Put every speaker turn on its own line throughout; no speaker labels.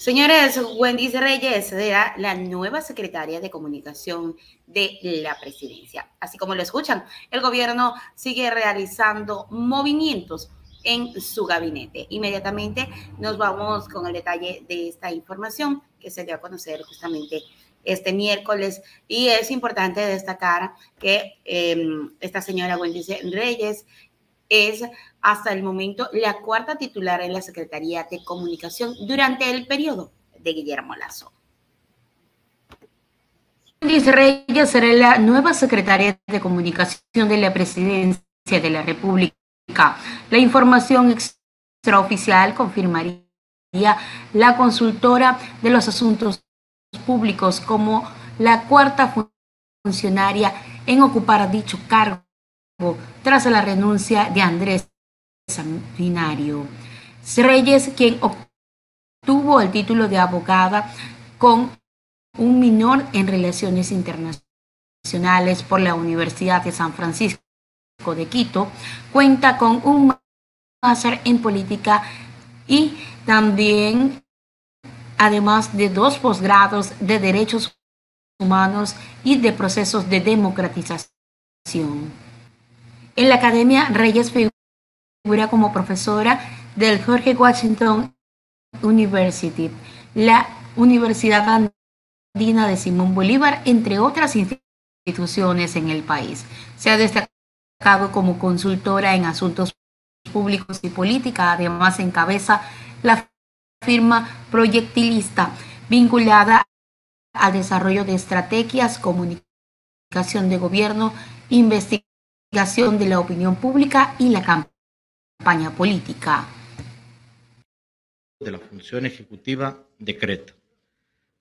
Señores, Wendy Reyes será la nueva secretaria de comunicación de la presidencia. Así como lo escuchan, el gobierno sigue realizando movimientos en su gabinete. Inmediatamente nos vamos con el detalle de esta información que se dio a conocer justamente este miércoles y es importante destacar que em, esta señora Wendy Reyes es hasta el momento la cuarta titular en la Secretaría de Comunicación durante el periodo de Guillermo Lazo.
Wendy Reyes será la nueva secretaria de Comunicación de la Presidencia de la República. La información extraoficial confirmaría la consultora de los asuntos públicos como la cuarta funcionaria en ocupar dicho cargo tras la renuncia de Andrés Sanguinario. Reyes, quien obtuvo el título de abogada con un minor en relaciones internacionales por la Universidad de San Francisco de Quito, cuenta con un máster en política y también, además de dos posgrados de derechos humanos y de procesos de democratización. En la Academia Reyes figura como profesora del Jorge Washington University, la Universidad Andina de Simón Bolívar, entre otras instituciones en el país. Se ha destacado como consultora en asuntos públicos y política, además encabeza la firma proyectilista vinculada al desarrollo de estrategias, comunicación de gobierno, investigación de la opinión pública y la campaña política.
De la función ejecutiva, decreta.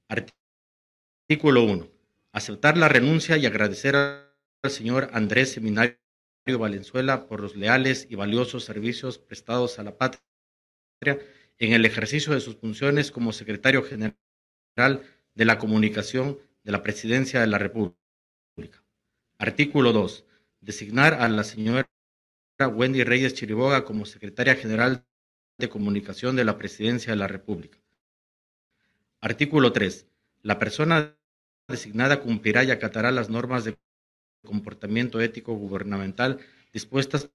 Artículo 1. Aceptar la renuncia y agradecer al señor Andrés Seminario Valenzuela por los leales y valiosos servicios prestados a la patria en el ejercicio de sus funciones como secretario general de la comunicación de la Presidencia de la República. Artículo 2 designar a la señora Wendy Reyes Chiriboga como secretaria general de comunicación de la Presidencia de la República. Artículo 3. La persona designada cumplirá y acatará las normas de comportamiento ético gubernamental dispuestas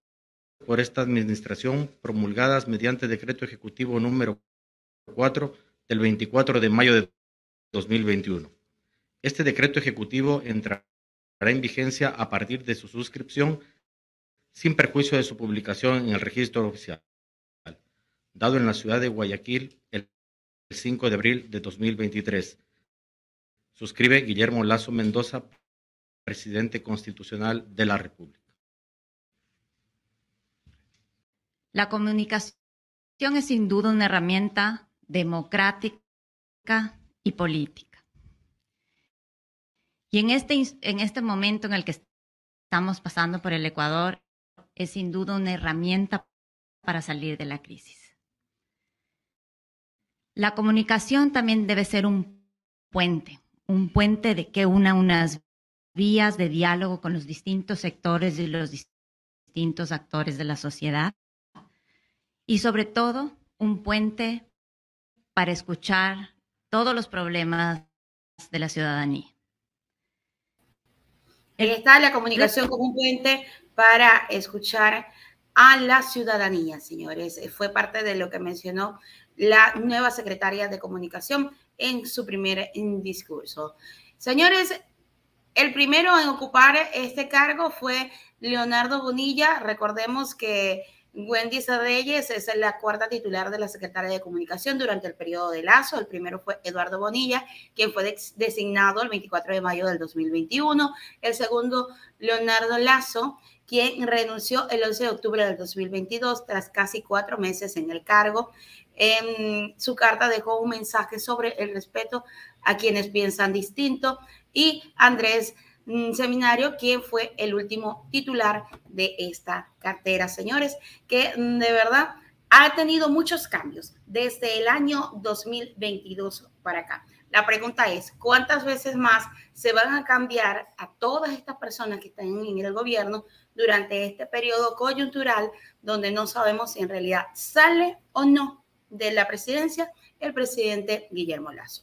por esta administración promulgadas mediante decreto ejecutivo número 4 del 24 de mayo de 2021. Este decreto ejecutivo entrará en vigencia a partir de su suscripción sin perjuicio de su publicación en el registro oficial, dado en la ciudad de Guayaquil el 5 de abril de 2023. Suscribe Guillermo Lazo Mendoza, presidente constitucional de la República.
La comunicación es sin duda una herramienta democrática y política. Y en este, en este momento en el que estamos pasando por el Ecuador, es sin duda una herramienta para salir de la crisis. La comunicación también debe ser un puente, un puente de que una unas vías de diálogo con los distintos sectores y los distintos actores de la sociedad. Y sobre todo, un puente para escuchar todos los problemas de la ciudadanía.
Está la comunicación como un puente para escuchar a la ciudadanía, señores. Fue parte de lo que mencionó la nueva secretaria de comunicación en su primer discurso. Señores, el primero en ocupar este cargo fue Leonardo Bonilla. Recordemos que Wendy Reyes es la cuarta titular de la Secretaría de Comunicación durante el periodo de Lazo. El primero fue Eduardo Bonilla, quien fue designado el 24 de mayo del 2021. El segundo, Leonardo Lazo, quien renunció el 11 de octubre del 2022 tras casi cuatro meses en el cargo. En su carta dejó un mensaje sobre el respeto a quienes piensan distinto y Andrés seminario, quien fue el último titular de esta cartera, señores, que mm, de verdad ha tenido muchos cambios desde el año 2022 para acá. La pregunta es, ¿cuántas veces más se van a cambiar a todas estas personas que están en el gobierno durante este periodo coyuntural donde no sabemos si en realidad sale o no de la presidencia, el presidente Guillermo Lazo.